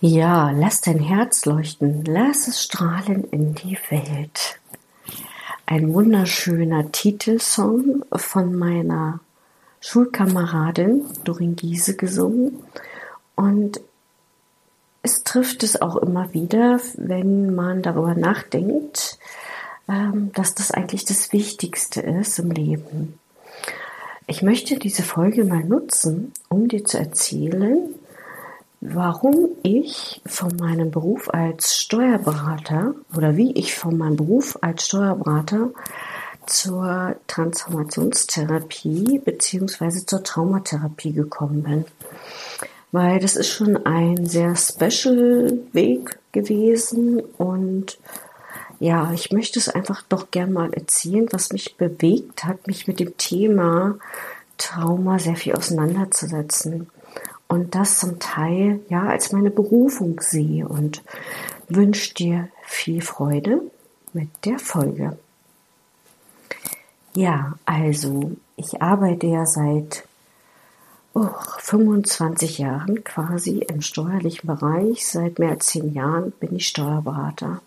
Ja, lass dein Herz leuchten, lass es strahlen in die Welt. Ein wunderschöner Titelsong von meiner Schulkameradin Dorin Giese gesungen. Und es trifft es auch immer wieder, wenn man darüber nachdenkt, ähm, dass das eigentlich das Wichtigste ist im Leben. Ich möchte diese Folge mal nutzen, um dir zu erzählen, warum ich von meinem Beruf als Steuerberater oder wie ich von meinem Beruf als Steuerberater zur Transformationstherapie beziehungsweise zur Traumatherapie gekommen bin. Weil das ist schon ein sehr special Weg gewesen und ja, ich möchte es einfach doch gern mal erzählen, was mich bewegt hat, mich mit dem Thema Trauma sehr viel auseinanderzusetzen und das zum Teil ja als meine Berufung sehe und wünsche dir viel Freude mit der Folge. Ja, also ich arbeite ja seit oh, 25 Jahren quasi im steuerlichen Bereich. Seit mehr als zehn Jahren bin ich Steuerberater.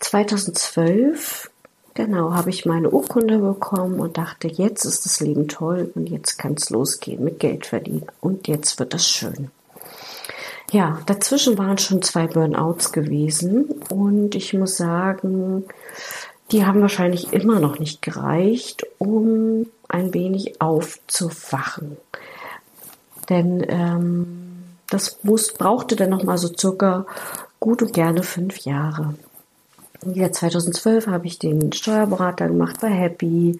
2012 Genau, habe ich meine Urkunde bekommen und dachte, jetzt ist das Leben toll und jetzt kann es losgehen mit Geld verdienen und jetzt wird es schön. Ja, dazwischen waren schon zwei Burnouts gewesen und ich muss sagen, die haben wahrscheinlich immer noch nicht gereicht, um ein wenig aufzuwachen. Denn ähm, das muss, brauchte dann noch mal so circa gut und gerne fünf Jahre. Ja, 2012 habe ich den Steuerberater gemacht, war happy,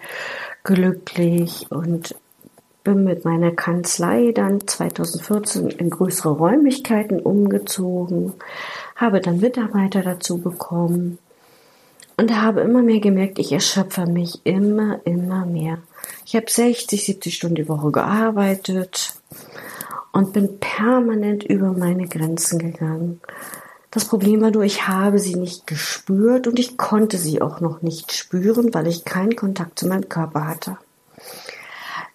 glücklich und bin mit meiner Kanzlei dann 2014 in größere Räumlichkeiten umgezogen, habe dann Mitarbeiter dazu bekommen und habe immer mehr gemerkt, ich erschöpfe mich immer, immer mehr. Ich habe 60, 70 Stunden die Woche gearbeitet und bin permanent über meine Grenzen gegangen. Das Problem war nur, ich habe sie nicht gespürt und ich konnte sie auch noch nicht spüren, weil ich keinen Kontakt zu meinem Körper hatte.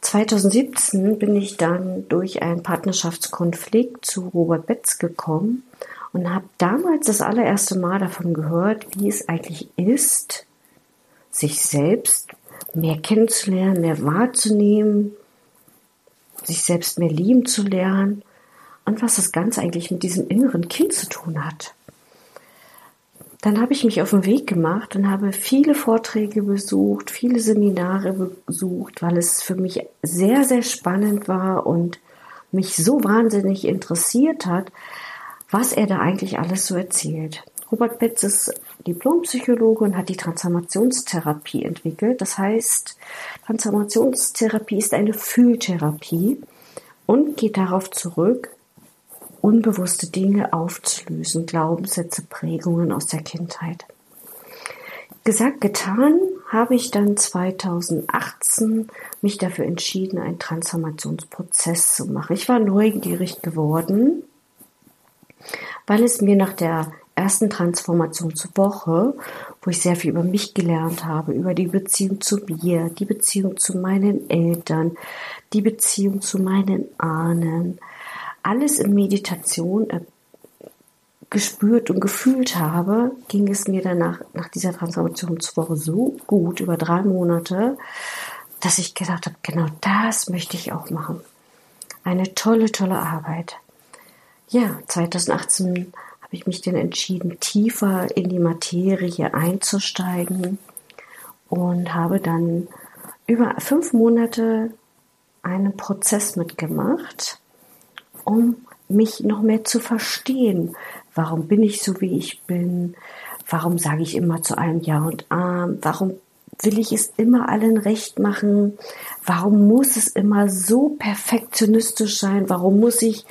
2017 bin ich dann durch einen Partnerschaftskonflikt zu Robert Betz gekommen und habe damals das allererste Mal davon gehört, wie es eigentlich ist, sich selbst mehr kennenzulernen, mehr wahrzunehmen, sich selbst mehr lieben zu lernen und was das Ganze eigentlich mit diesem inneren Kind zu tun hat. Dann habe ich mich auf den Weg gemacht und habe viele Vorträge besucht, viele Seminare besucht, weil es für mich sehr, sehr spannend war und mich so wahnsinnig interessiert hat, was er da eigentlich alles so erzählt. Robert Betz ist Diplompsychologe und hat die Transformationstherapie entwickelt. Das heißt, Transformationstherapie ist eine Fühltherapie und geht darauf zurück, unbewusste Dinge aufzulösen, Glaubenssätze, Prägungen aus der Kindheit. Gesagt, getan, habe ich dann 2018 mich dafür entschieden, einen Transformationsprozess zu machen. Ich war neugierig geworden, weil es mir nach der ersten Transformationswoche, wo ich sehr viel über mich gelernt habe, über die Beziehung zu mir, die Beziehung zu meinen Eltern, die Beziehung zu meinen Ahnen, alles in Meditation äh, gespürt und gefühlt habe, ging es mir danach, nach dieser Transformationswoche so gut, über drei Monate, dass ich gedacht habe, genau das möchte ich auch machen. Eine tolle, tolle Arbeit. Ja, 2018 habe ich mich dann entschieden, tiefer in die Materie einzusteigen und habe dann über fünf Monate einen Prozess mitgemacht, um mich noch mehr zu verstehen. Warum bin ich so, wie ich bin? Warum sage ich immer zu allem Ja und Arm? Warum will ich es immer allen recht machen? Warum muss es immer so perfektionistisch sein? Warum muss ich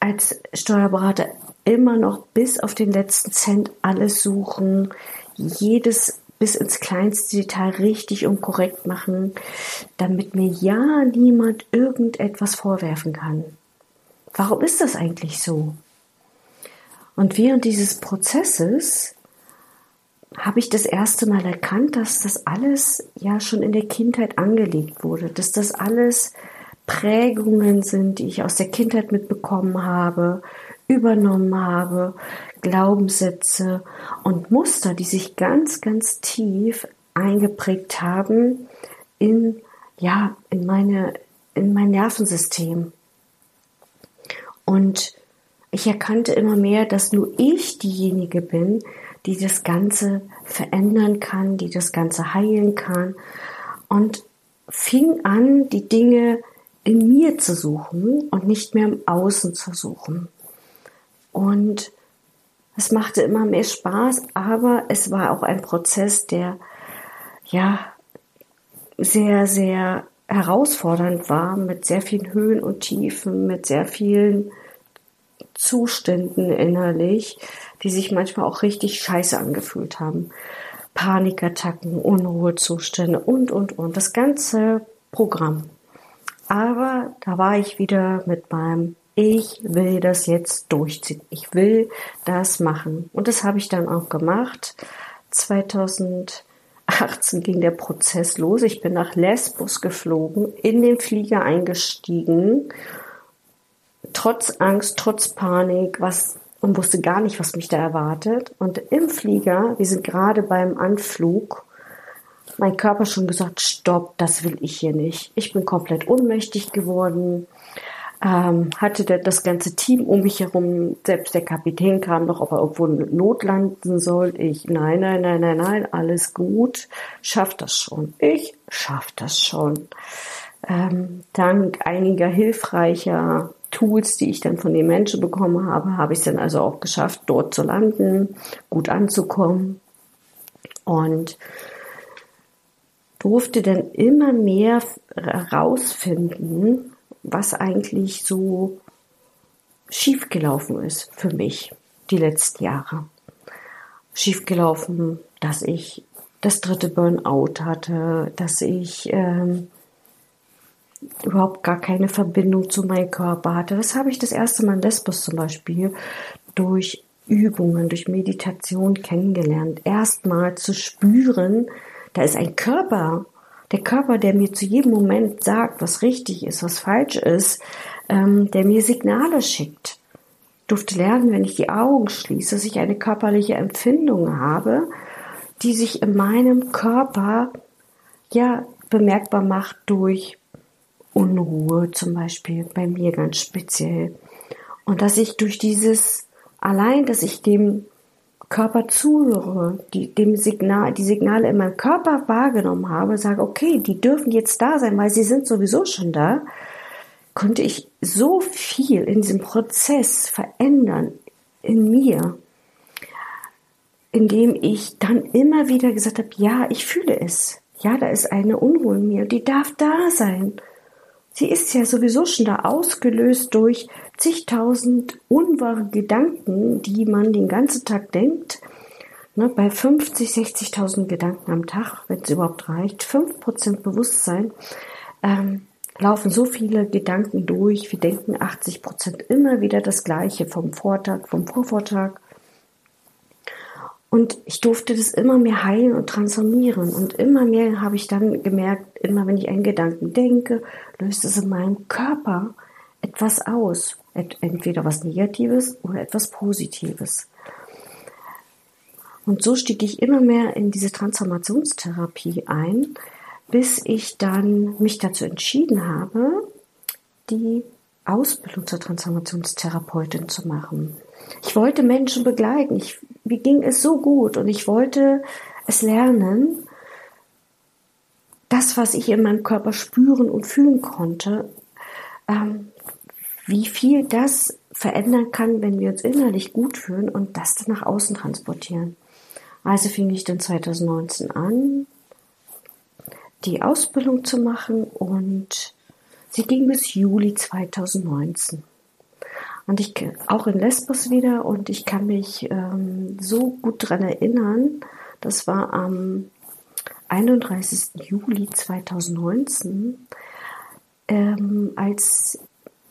als Steuerberater immer noch bis auf den letzten Cent alles suchen? Jedes bis ins kleinste Detail richtig und korrekt machen, damit mir ja niemand irgendetwas vorwerfen kann. Warum ist das eigentlich so? Und während dieses Prozesses habe ich das erste Mal erkannt, dass das alles ja schon in der Kindheit angelegt wurde, dass das alles Prägungen sind, die ich aus der Kindheit mitbekommen habe, übernommen habe, Glaubenssätze und Muster, die sich ganz, ganz tief eingeprägt haben in, ja, in meine, in mein Nervensystem. Und ich erkannte immer mehr, dass nur ich diejenige bin, die das Ganze verändern kann, die das Ganze heilen kann. Und fing an, die Dinge in mir zu suchen und nicht mehr im Außen zu suchen. Und es machte immer mehr Spaß, aber es war auch ein Prozess, der ja sehr, sehr herausfordernd war, mit sehr vielen Höhen und Tiefen, mit sehr vielen Zuständen innerlich, die sich manchmal auch richtig scheiße angefühlt haben. Panikattacken, Unruhezustände und, und, und. Das ganze Programm. Aber da war ich wieder mit meinem ich will das jetzt durchziehen. Ich will das machen. Und das habe ich dann auch gemacht. 2018 ging der Prozess los. Ich bin nach Lesbos geflogen, in den Flieger eingestiegen, trotz Angst, trotz Panik, was und wusste gar nicht, was mich da erwartet. Und im Flieger, wir sind gerade beim Anflug, mein Körper schon gesagt, stopp, das will ich hier nicht. Ich bin komplett ohnmächtig geworden ähm, hatte das ganze Team um mich herum, selbst der Kapitän kam noch, ob er irgendwo notlanden soll. Ich, nein, nein, nein, nein, nein, alles gut, schafft das schon. Ich schaff das schon. Ähm, dank einiger hilfreicher Tools, die ich dann von den Menschen bekommen habe, habe ich es dann also auch geschafft, dort zu landen, gut anzukommen und durfte dann immer mehr herausfinden, was eigentlich so schiefgelaufen ist für mich die letzten Jahre. Schiefgelaufen, dass ich das dritte Burnout hatte, dass ich ähm, überhaupt gar keine Verbindung zu meinem Körper hatte. Das habe ich das erste Mal in Lesbos zum Beispiel durch Übungen, durch Meditation kennengelernt. Erstmal zu spüren, da ist ein Körper der Körper, der mir zu jedem Moment sagt, was richtig ist, was falsch ist, ähm, der mir Signale schickt. Ich durfte lernen, wenn ich die Augen schließe, dass ich eine körperliche Empfindung habe, die sich in meinem Körper ja bemerkbar macht durch Unruhe zum Beispiel, bei mir ganz speziell. Und dass ich durch dieses, allein, dass ich dem Körper zuhöre, die, dem Signal, die Signale in meinem Körper wahrgenommen habe, sage, okay, die dürfen jetzt da sein, weil sie sind sowieso schon da, konnte ich so viel in diesem Prozess verändern in mir, indem ich dann immer wieder gesagt habe, ja, ich fühle es. Ja, da ist eine Unruhe in mir, die darf da sein. Sie ist ja sowieso schon da ausgelöst durch zigtausend unwahre Gedanken, die man den ganzen Tag denkt. Ne, bei 50, 60.000 Gedanken am Tag, wenn es überhaupt reicht, 5% Bewusstsein, ähm, laufen so viele Gedanken durch. Wir denken 80% immer wieder das Gleiche vom Vortag, vom Vorvortag. Und ich durfte das immer mehr heilen und transformieren. Und immer mehr habe ich dann gemerkt, immer wenn ich einen Gedanken denke, löst es in meinem Körper etwas aus. Entweder was Negatives oder etwas Positives. Und so stieg ich immer mehr in diese Transformationstherapie ein, bis ich dann mich dazu entschieden habe, die Ausbildung zur Transformationstherapeutin zu machen. Ich wollte Menschen begleiten. Ich, mir ging es so gut und ich wollte es lernen, das, was ich in meinem Körper spüren und fühlen konnte, ähm, wie viel das verändern kann, wenn wir uns innerlich gut fühlen und das dann nach außen transportieren. Also fing ich dann 2019 an, die Ausbildung zu machen und sie ging bis Juli 2019. Und ich auch in Lesbos wieder und ich kann mich ähm, so gut daran erinnern, das war am 31. Juli 2019, ähm, als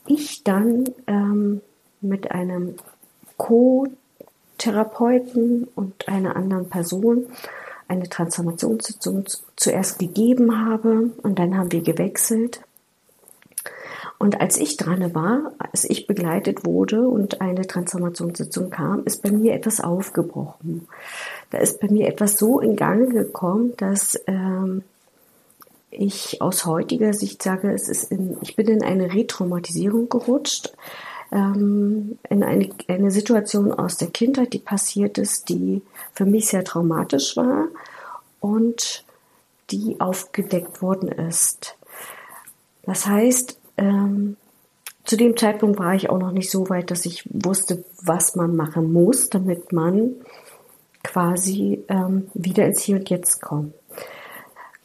ich dann ähm, mit einem Co-Therapeuten und einer anderen Person eine Transformationssitzung zuerst gegeben habe und dann haben wir gewechselt. Und als ich dran war, als ich begleitet wurde und eine Transformationssitzung kam, ist bei mir etwas aufgebrochen. Da ist bei mir etwas so in Gang gekommen, dass ähm, ich aus heutiger Sicht sage, es ist in, ich bin in eine Retraumatisierung gerutscht, ähm, in eine, eine Situation aus der Kindheit, die passiert ist, die für mich sehr traumatisch war und die aufgedeckt worden ist. Das heißt, ähm, zu dem Zeitpunkt war ich auch noch nicht so weit, dass ich wusste, was man machen muss, damit man quasi ähm, wieder ins Hier und Jetzt kommt.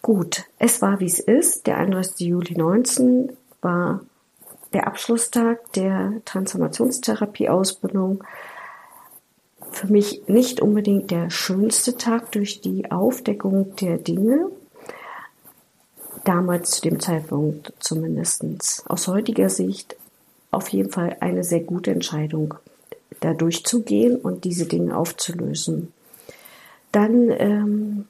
Gut, es war wie es ist. Der 31. Juli 19 war der Abschlusstag der Transformationstherapie-Ausbildung. Für mich nicht unbedingt der schönste Tag durch die Aufdeckung der Dinge. Damals zu dem Zeitpunkt zumindest. Aus heutiger Sicht auf jeden Fall eine sehr gute Entscheidung, da durchzugehen und diese Dinge aufzulösen. Dann ähm,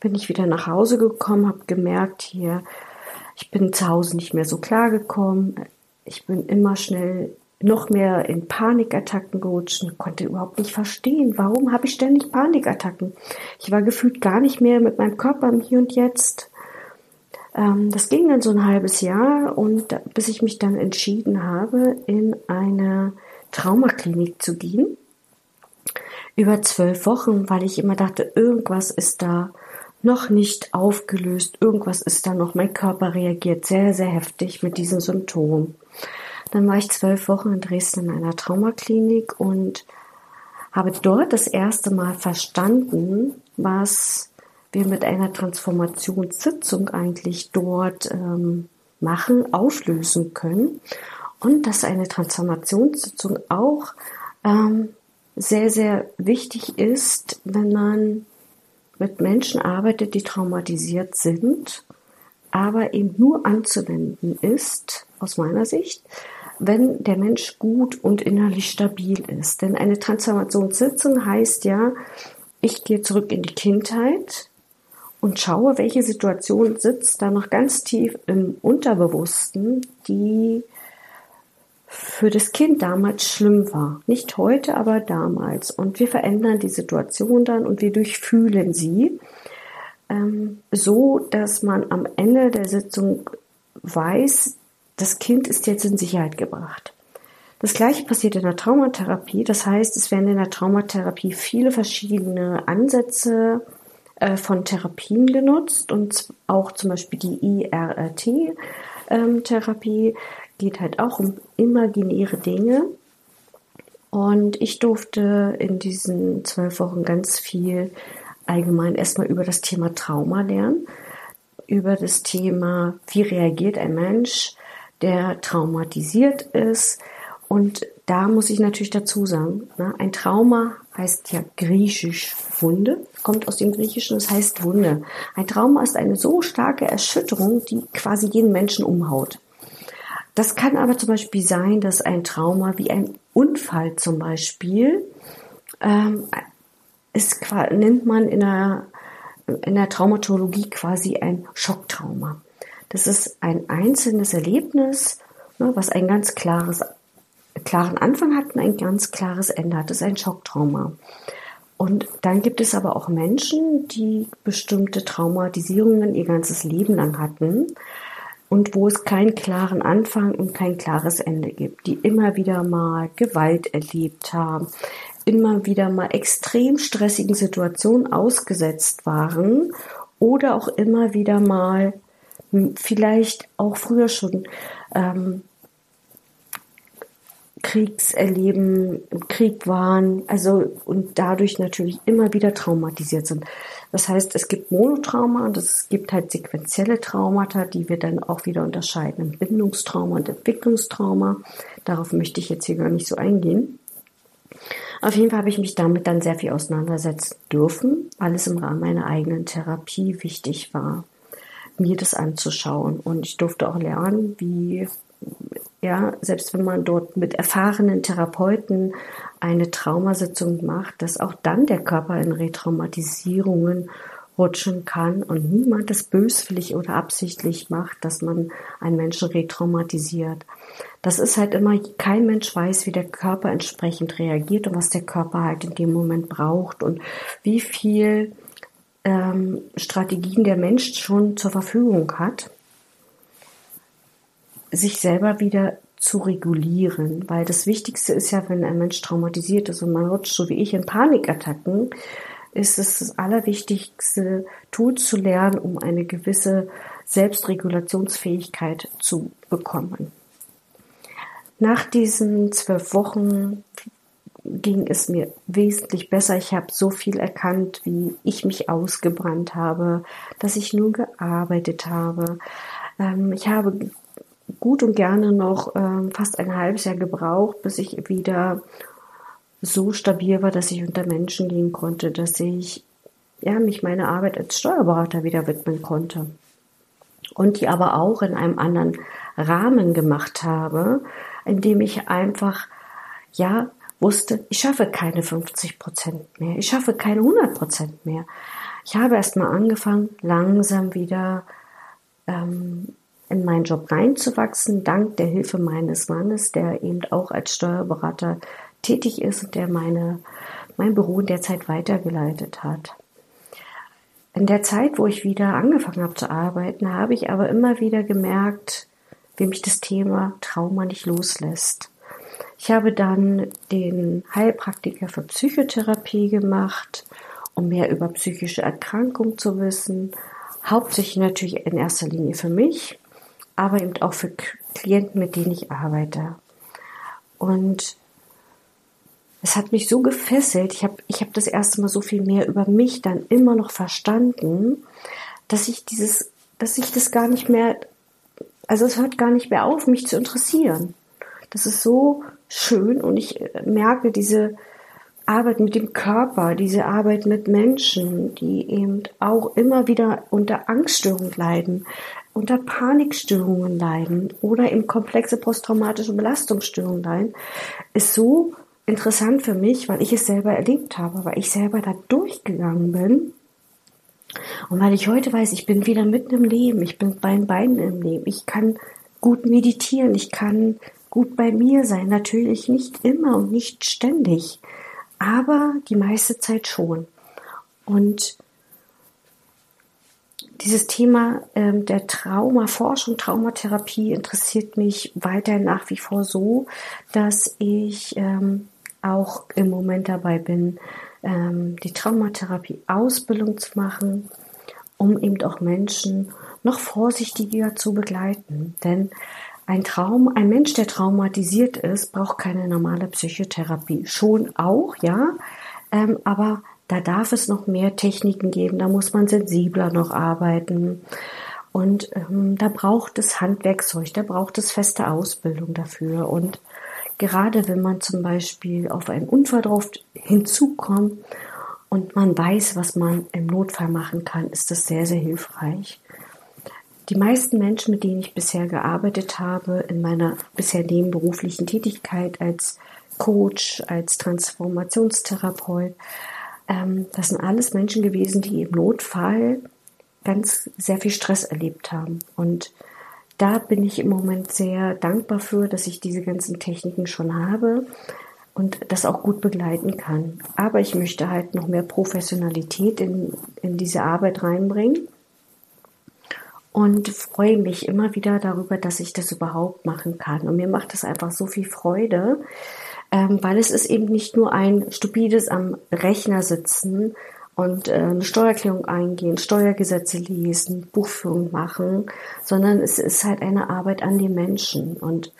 bin ich wieder nach Hause gekommen, habe gemerkt, hier, ich bin zu Hause nicht mehr so klar gekommen. Ich bin immer schnell noch mehr in Panikattacken gerutscht und konnte überhaupt nicht verstehen, warum habe ich ständig Panikattacken. Ich war gefühlt gar nicht mehr mit meinem Körper im Hier und Jetzt. Ähm, das ging dann so ein halbes Jahr und bis ich mich dann entschieden habe, in eine Traumaklinik zu gehen. Über zwölf Wochen, weil ich immer dachte, irgendwas ist da noch nicht aufgelöst. Irgendwas ist da noch. Mein Körper reagiert sehr, sehr heftig mit diesen Symptomen. Dann war ich zwölf Wochen in Dresden in einer Traumaklinik und habe dort das erste Mal verstanden, was wir mit einer Transformationssitzung eigentlich dort ähm, machen, auflösen können. Und dass eine Transformationssitzung auch ähm, sehr, sehr wichtig ist, wenn man mit Menschen arbeitet, die traumatisiert sind, aber eben nur anzuwenden ist, aus meiner Sicht, wenn der Mensch gut und innerlich stabil ist. Denn eine Transformationssitzung heißt ja, ich gehe zurück in die Kindheit und schaue, welche Situation sitzt da noch ganz tief im Unterbewussten, die für das Kind damals schlimm war. Nicht heute, aber damals. Und wir verändern die Situation dann und wir durchfühlen sie, ähm, so dass man am Ende der Sitzung weiß, das Kind ist jetzt in Sicherheit gebracht. Das gleiche passiert in der Traumatherapie. Das heißt, es werden in der Traumatherapie viele verschiedene Ansätze äh, von Therapien genutzt und auch zum Beispiel die IRT-Therapie. Geht halt auch um imaginäre Dinge. Und ich durfte in diesen zwölf Wochen ganz viel allgemein erstmal über das Thema Trauma lernen, über das Thema, wie reagiert ein Mensch, der traumatisiert ist. Und da muss ich natürlich dazu sagen, ne, ein Trauma heißt ja griechisch Wunde, kommt aus dem Griechischen, das heißt Wunde. Ein Trauma ist eine so starke Erschütterung, die quasi jeden Menschen umhaut. Das kann aber zum Beispiel sein, dass ein Trauma wie ein Unfall zum Beispiel ähm, ist, nennt man in der, in der Traumatologie quasi ein Schocktrauma. Das ist ein einzelnes Erlebnis, ne, was ein ganz klares, klaren Anfang hat und ein ganz klares Ende hat. Das ist ein Schocktrauma. Und dann gibt es aber auch Menschen, die bestimmte Traumatisierungen ihr ganzes Leben lang hatten und wo es keinen klaren Anfang und kein klares Ende gibt, die immer wieder mal Gewalt erlebt haben, immer wieder mal extrem stressigen Situationen ausgesetzt waren oder auch immer wieder mal hm, vielleicht auch früher schon ähm, Kriegserleben, im Krieg waren, also und dadurch natürlich immer wieder traumatisiert sind. Das heißt, es gibt Monotrauma und es gibt halt sequenzielle Traumata, die wir dann auch wieder unterscheiden. Bindungstrauma und Entwicklungstrauma. Darauf möchte ich jetzt hier gar nicht so eingehen. Auf jeden Fall habe ich mich damit dann sehr viel auseinandersetzen dürfen, weil es im Rahmen meiner eigenen Therapie wichtig war, mir das anzuschauen. Und ich durfte auch lernen, wie ja, selbst wenn man dort mit erfahrenen Therapeuten eine Traumasitzung macht, dass auch dann der Körper in Retraumatisierungen rutschen kann und niemand es böswillig oder absichtlich macht, dass man einen Menschen retraumatisiert. Das ist halt immer, kein Mensch weiß, wie der Körper entsprechend reagiert und was der Körper halt in dem Moment braucht und wie viel ähm, Strategien der Mensch schon zur Verfügung hat, sich selber wieder zu regulieren, weil das Wichtigste ist ja, wenn ein Mensch traumatisiert ist und man rutscht so wie ich in Panikattacken, ist es das Allerwichtigste, Tool zu lernen, um eine gewisse Selbstregulationsfähigkeit zu bekommen. Nach diesen zwölf Wochen ging es mir wesentlich besser. Ich habe so viel erkannt, wie ich mich ausgebrannt habe, dass ich nur gearbeitet habe. Ähm, ich habe gut und gerne noch ähm, fast ein halbes Jahr gebraucht, bis ich wieder so stabil war, dass ich unter Menschen gehen konnte, dass ich ja, mich meiner Arbeit als Steuerberater wieder widmen konnte. Und die aber auch in einem anderen Rahmen gemacht habe, in dem ich einfach, ja, wusste, ich schaffe keine 50 Prozent mehr, ich schaffe keine 100 Prozent mehr. Ich habe erst mal angefangen, langsam wieder ähm, in meinen Job reinzuwachsen, dank der Hilfe meines Mannes, der eben auch als Steuerberater tätig ist und der meine, mein Büro in der Zeit weitergeleitet hat. In der Zeit, wo ich wieder angefangen habe zu arbeiten, habe ich aber immer wieder gemerkt, wie mich das Thema Trauma nicht loslässt. Ich habe dann den Heilpraktiker für Psychotherapie gemacht, um mehr über psychische Erkrankungen zu wissen. Hauptsächlich natürlich in erster Linie für mich, aber eben auch für Klienten, mit denen ich arbeite. Und es hat mich so gefesselt, ich habe ich hab das erste Mal so viel mehr über mich dann immer noch verstanden, dass ich dieses, dass ich das gar nicht mehr, also es hört gar nicht mehr auf, mich zu interessieren. Das ist so schön und ich merke diese Arbeit mit dem Körper, diese Arbeit mit Menschen, die eben auch immer wieder unter Angststörungen leiden, unter Panikstörungen leiden oder in komplexe posttraumatische Belastungsstörungen leiden, ist so interessant für mich, weil ich es selber erlebt habe, weil ich selber da durchgegangen bin. Und weil ich heute weiß, ich bin wieder mitten im Leben, ich bin bei den Beinen im Leben, ich kann gut meditieren, ich kann gut bei mir sein, natürlich nicht immer und nicht ständig, aber die meiste Zeit schon. Und dieses Thema ähm, der Traumaforschung, Traumatherapie interessiert mich weiterhin nach wie vor so, dass ich ähm, auch im Moment dabei bin, ähm, die Traumatherapie-Ausbildung zu machen, um eben auch Menschen noch vorsichtiger zu begleiten. Denn ein Traum, ein Mensch, der traumatisiert ist, braucht keine normale Psychotherapie. Schon auch, ja, ähm, aber da darf es noch mehr Techniken geben, da muss man sensibler noch arbeiten. Und ähm, da braucht es Handwerkzeug, da braucht es feste Ausbildung dafür. Und Gerade wenn man zum Beispiel auf einen Unfall drauf hinzukommt und man weiß, was man im Notfall machen kann, ist das sehr, sehr hilfreich. Die meisten Menschen, mit denen ich bisher gearbeitet habe, in meiner bisher nebenberuflichen Tätigkeit als Coach, als Transformationstherapeut, ähm, das sind alles Menschen gewesen, die im Notfall ganz sehr viel Stress erlebt haben. Und da bin ich im Moment sehr dankbar für, dass ich diese ganzen Techniken schon habe und das auch gut begleiten kann. Aber ich möchte halt noch mehr Professionalität in, in diese Arbeit reinbringen und freue mich immer wieder darüber, dass ich das überhaupt machen kann. Und mir macht das einfach so viel Freude, ähm, weil es ist eben nicht nur ein stupides am Rechner sitzen und äh, eine Steuererklärung eingehen, Steuergesetze lesen, Buchführung machen, sondern es ist halt eine Arbeit an den Menschen. Und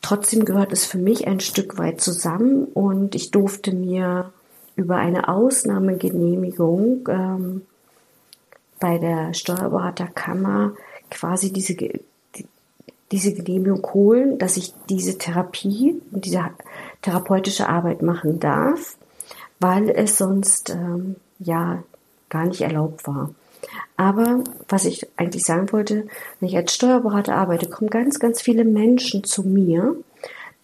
trotzdem gehört es für mich ein Stück weit zusammen. Und ich durfte mir über eine Ausnahmegenehmigung ähm, bei der Steuerberaterkammer quasi diese diese Genehmigung holen, dass ich diese Therapie und diese therapeutische Arbeit machen darf weil es sonst ähm, ja gar nicht erlaubt war. Aber was ich eigentlich sagen wollte, wenn ich als Steuerberater arbeite, kommen ganz, ganz viele Menschen zu mir,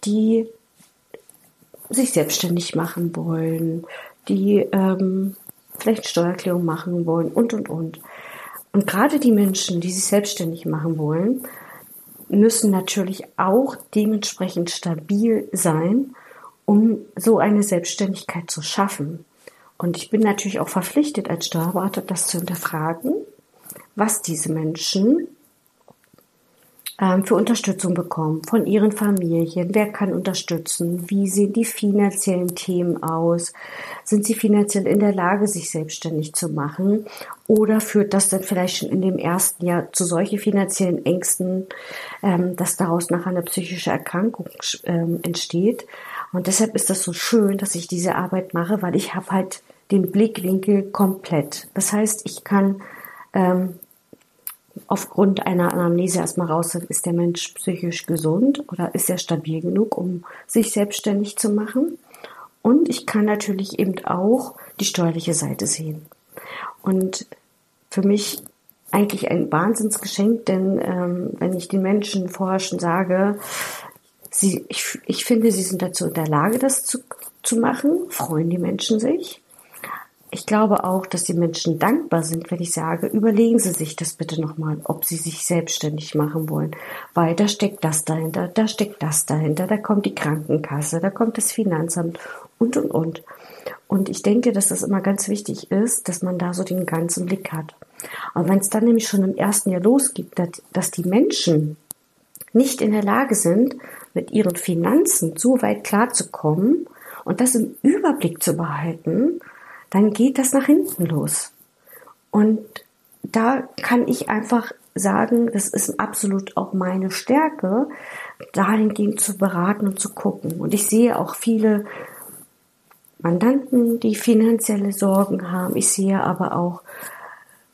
die sich selbstständig machen wollen, die ähm, vielleicht Steuererklärung machen wollen und, und, und. Und gerade die Menschen, die sich selbstständig machen wollen, müssen natürlich auch dementsprechend stabil sein, um so eine Selbstständigkeit zu schaffen. Und ich bin natürlich auch verpflichtet als Steuerberater, das zu hinterfragen, was diese Menschen für Unterstützung bekommen von ihren Familien. Wer kann unterstützen? Wie sehen die finanziellen Themen aus? Sind sie finanziell in der Lage, sich selbstständig zu machen? Oder führt das dann vielleicht schon in dem ersten Jahr zu solchen finanziellen Ängsten, ähm, dass daraus nachher eine psychische Erkrankung ähm, entsteht? Und deshalb ist das so schön, dass ich diese Arbeit mache, weil ich habe halt den Blickwinkel komplett. Das heißt, ich kann ähm, aufgrund einer Anamnese erstmal raus, ist der Mensch psychisch gesund oder ist er stabil genug, um sich selbstständig zu machen. Und ich kann natürlich eben auch die steuerliche Seite sehen. Und für mich eigentlich ein Wahnsinnsgeschenk, denn ähm, wenn ich den Menschen vorher schon sage, sie, ich, ich finde, sie sind dazu in der Lage, das zu, zu machen, freuen die Menschen sich. Ich glaube auch, dass die Menschen dankbar sind, wenn ich sage, überlegen Sie sich das bitte nochmal, ob Sie sich selbstständig machen wollen. Weil da steckt das dahinter, da steckt das dahinter, da kommt die Krankenkasse, da kommt das Finanzamt und, und, und. Und ich denke, dass das immer ganz wichtig ist, dass man da so den ganzen Blick hat. Und wenn es dann nämlich schon im ersten Jahr losgeht, dass, die Menschen nicht in der Lage sind, mit ihren Finanzen so weit klarzukommen und das im Überblick zu behalten, dann geht das nach hinten los. Und da kann ich einfach sagen, das ist absolut auch meine Stärke, dahingehend zu beraten und zu gucken. Und ich sehe auch viele Mandanten, die finanzielle Sorgen haben. Ich sehe aber auch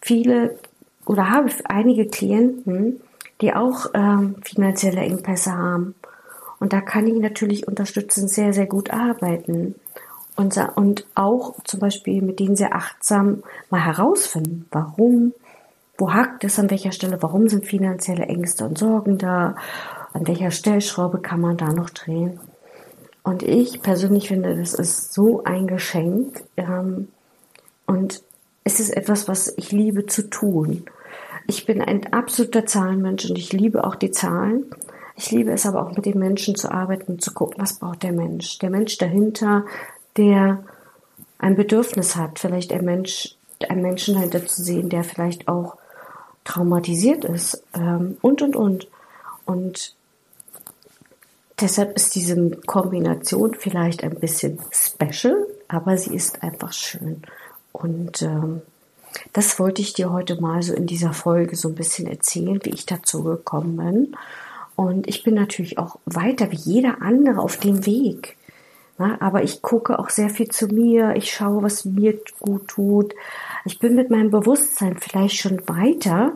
viele oder habe einige Klienten, die auch ähm, finanzielle Engpässe haben. Und da kann ich natürlich unterstützend sehr, sehr gut arbeiten und, und auch zum Beispiel mit denen sehr achtsam mal herausfinden, warum, wo hakt es an welcher Stelle, warum sind finanzielle Ängste und Sorgen da, an welcher Stellschraube kann man da noch drehen. Und ich persönlich finde, das ist so ein Geschenk ähm, und es ist etwas, was ich liebe zu tun. Ich bin ein absoluter Zahlenmensch und ich liebe auch die Zahlen. Ich liebe es aber auch mit den Menschen zu arbeiten und zu gucken, was braucht der Mensch. Der Mensch dahinter, der ein Bedürfnis hat, vielleicht ein Mensch, einen Menschen dahinter zu sehen, der vielleicht auch traumatisiert ist ähm, und und und und deshalb ist diese Kombination vielleicht ein bisschen special, aber sie ist einfach schön und ähm, das wollte ich dir heute mal so in dieser Folge so ein bisschen erzählen, wie ich dazu gekommen bin. Und ich bin natürlich auch weiter wie jeder andere auf dem Weg. Na, aber ich gucke auch sehr viel zu mir. Ich schaue, was mir gut tut. Ich bin mit meinem Bewusstsein vielleicht schon weiter,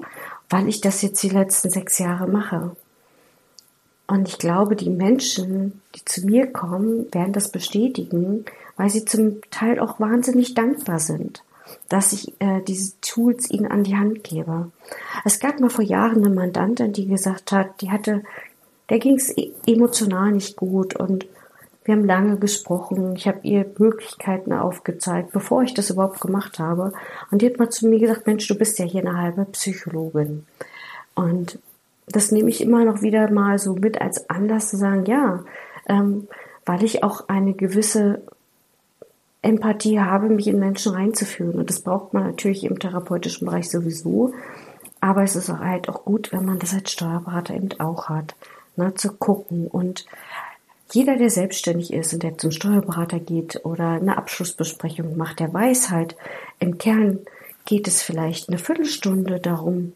weil ich das jetzt die letzten sechs Jahre mache. Und ich glaube, die Menschen, die zu mir kommen, werden das bestätigen, weil sie zum Teil auch wahnsinnig dankbar sind, dass ich äh, diese Tools ihnen an die Hand gebe. Es gab mal vor Jahren eine Mandantin, die gesagt hat, die hatte, der ging es emotional nicht gut und wir haben lange gesprochen. Ich habe ihr Möglichkeiten aufgezeigt, bevor ich das überhaupt gemacht habe. Und die hat mal zu mir gesagt, Mensch, du bist ja hier eine halbe Psychologin. Und das nehme ich immer noch wieder mal so mit als Anlass zu sagen, ja, ähm, weil ich auch eine gewisse Empathie habe, mich in Menschen reinzuführen. Und das braucht man natürlich im therapeutischen Bereich sowieso. Aber es ist halt auch gut, wenn man das als Steuerberater eben auch hat, ne, zu gucken und jeder, der selbstständig ist und der zum Steuerberater geht oder eine Abschlussbesprechung macht, der weiß halt, im Kern geht es vielleicht eine Viertelstunde darum,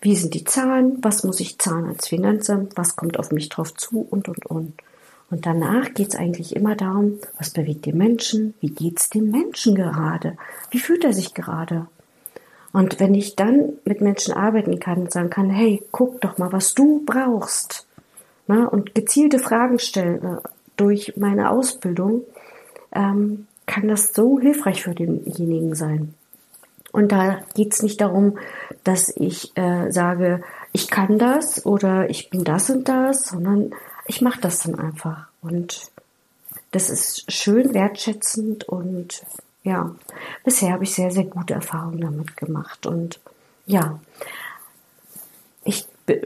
wie sind die Zahlen, was muss ich zahlen als Finanzamt, was kommt auf mich drauf zu und, und, und. Und danach geht es eigentlich immer darum, was bewegt den Menschen, wie geht es dem Menschen gerade, wie fühlt er sich gerade. Und wenn ich dann mit Menschen arbeiten kann und sagen kann, hey, guck doch mal, was du brauchst, ne, und gezielte Fragen stellen äh, durch meine Ausbildung, ähm, kann das so hilfreich für denjenigen sein. Und da geht es nicht darum, dass ich äh, sage, ich kann das oder ich bin das und das, sondern ich mache das dann einfach. Und das ist schön wertschätzend und ja, bisher habe ich sehr, sehr gute Erfahrungen damit gemacht. Und ja,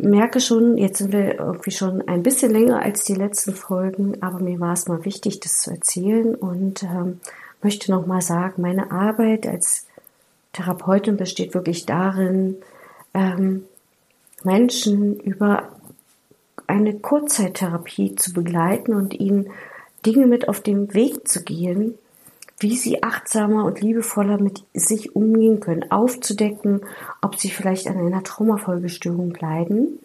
merke schon, jetzt sind wir irgendwie schon ein bisschen länger als die letzten Folgen, aber mir war es mal wichtig, das zu erzählen und ähm, möchte noch mal sagen, meine Arbeit als Therapeutin besteht wirklich darin, ähm, Menschen über eine Kurzzeittherapie zu begleiten und ihnen Dinge mit auf den Weg zu gehen, wie sie achtsamer und liebevoller mit sich umgehen können, aufzudecken, ob sie vielleicht an einer Traumafolgestörung leiden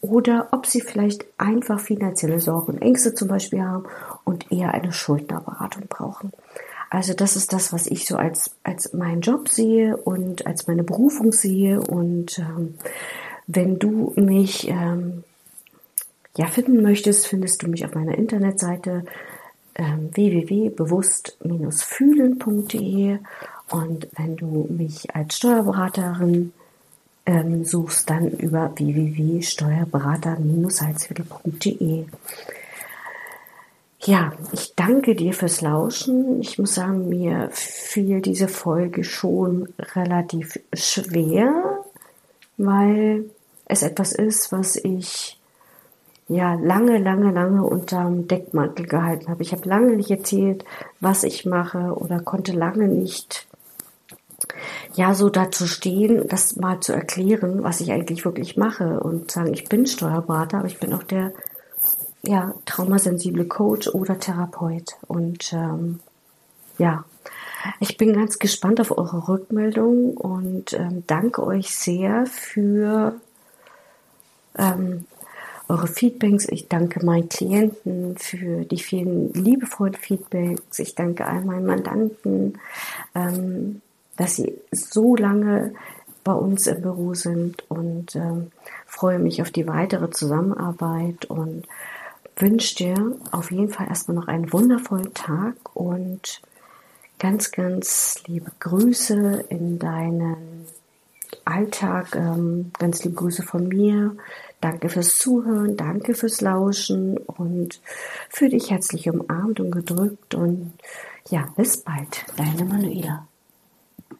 oder ob sie vielleicht einfach finanzielle Sorgen und Ängste zum Beispiel haben und eher eine Schuldnerberatung brauchen. Also das ist das, was ich so als, als meinen Job sehe und als meine Berufung sehe. Und ähm, wenn du mich ähm, ja finden möchtest, findest du mich auf meiner Internetseite www.bewusst-fühlen.de und wenn du mich als Steuerberaterin ähm, suchst, dann über www.steuerberater-salzwedel.de. Ja, ich danke dir fürs Lauschen. Ich muss sagen, mir fiel diese Folge schon relativ schwer, weil es etwas ist, was ich ja lange, lange, lange unterm Deckmantel gehalten habe. Ich habe lange nicht erzählt, was ich mache oder konnte lange nicht ja so dazu stehen, das mal zu erklären, was ich eigentlich wirklich mache und sagen, ich bin Steuerberater, aber ich bin auch der ja traumasensible Coach oder Therapeut und ähm, ja, ich bin ganz gespannt auf eure Rückmeldung und ähm, danke euch sehr für ähm, eure Feedbacks. Ich danke meinen Klienten für die vielen liebevollen Feedbacks. Ich danke all meinen Mandanten, ähm, dass sie so lange bei uns im Büro sind und ähm, freue mich auf die weitere Zusammenarbeit und wünsche dir auf jeden Fall erstmal noch einen wundervollen Tag und ganz, ganz liebe Grüße in deinen Alltag. Ähm, ganz liebe Grüße von mir. Danke fürs Zuhören, danke fürs Lauschen und für dich herzlich umarmt und gedrückt und ja, bis bald, deine Manuela.